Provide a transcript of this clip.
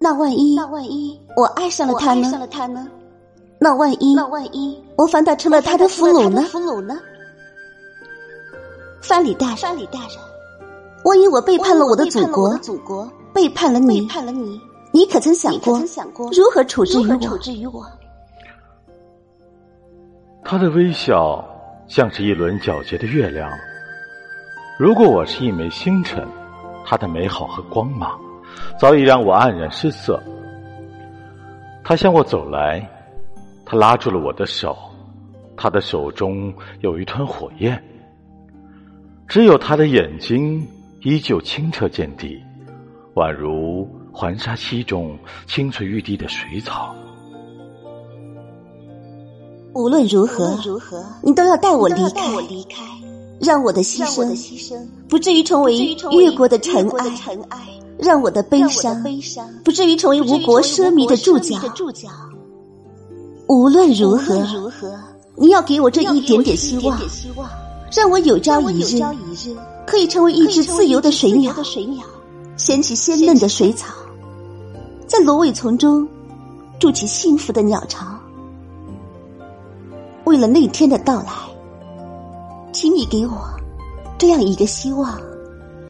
那万一，那万一我爱上了他呢？爱上了他呢？那万一，那万一我反倒成了他的俘虏呢？俘虏呢？范礼大人，藩礼大人，万一我背叛了我的祖国，祖国背叛了你，背叛了你，你可曾想过你可曾想过如何处置于如何处？置于我？他的微笑像是一轮皎洁的月亮。如果我是一枚星辰，它的美好和光芒早已让我黯然失色。他向我走来，他拉住了我的手，他的手中有一团火焰。只有他的眼睛依旧清澈见底，宛如环沙溪中清翠欲滴的水草。无论如无何论，如何，你都要带我离开让我的牺让我的牲牺牲不至于成为越国的尘埃，让我的悲伤不至于成为吴国奢靡的注脚。无论如何你要给我这一点点点希望，让我有朝一日可以成为一只自由的水鸟一只自由，的水鸟，掀起鲜嫩的水草，在芦苇丛中筑起幸福的鸟巢。为了那天的到来，请你给我这样一个希望。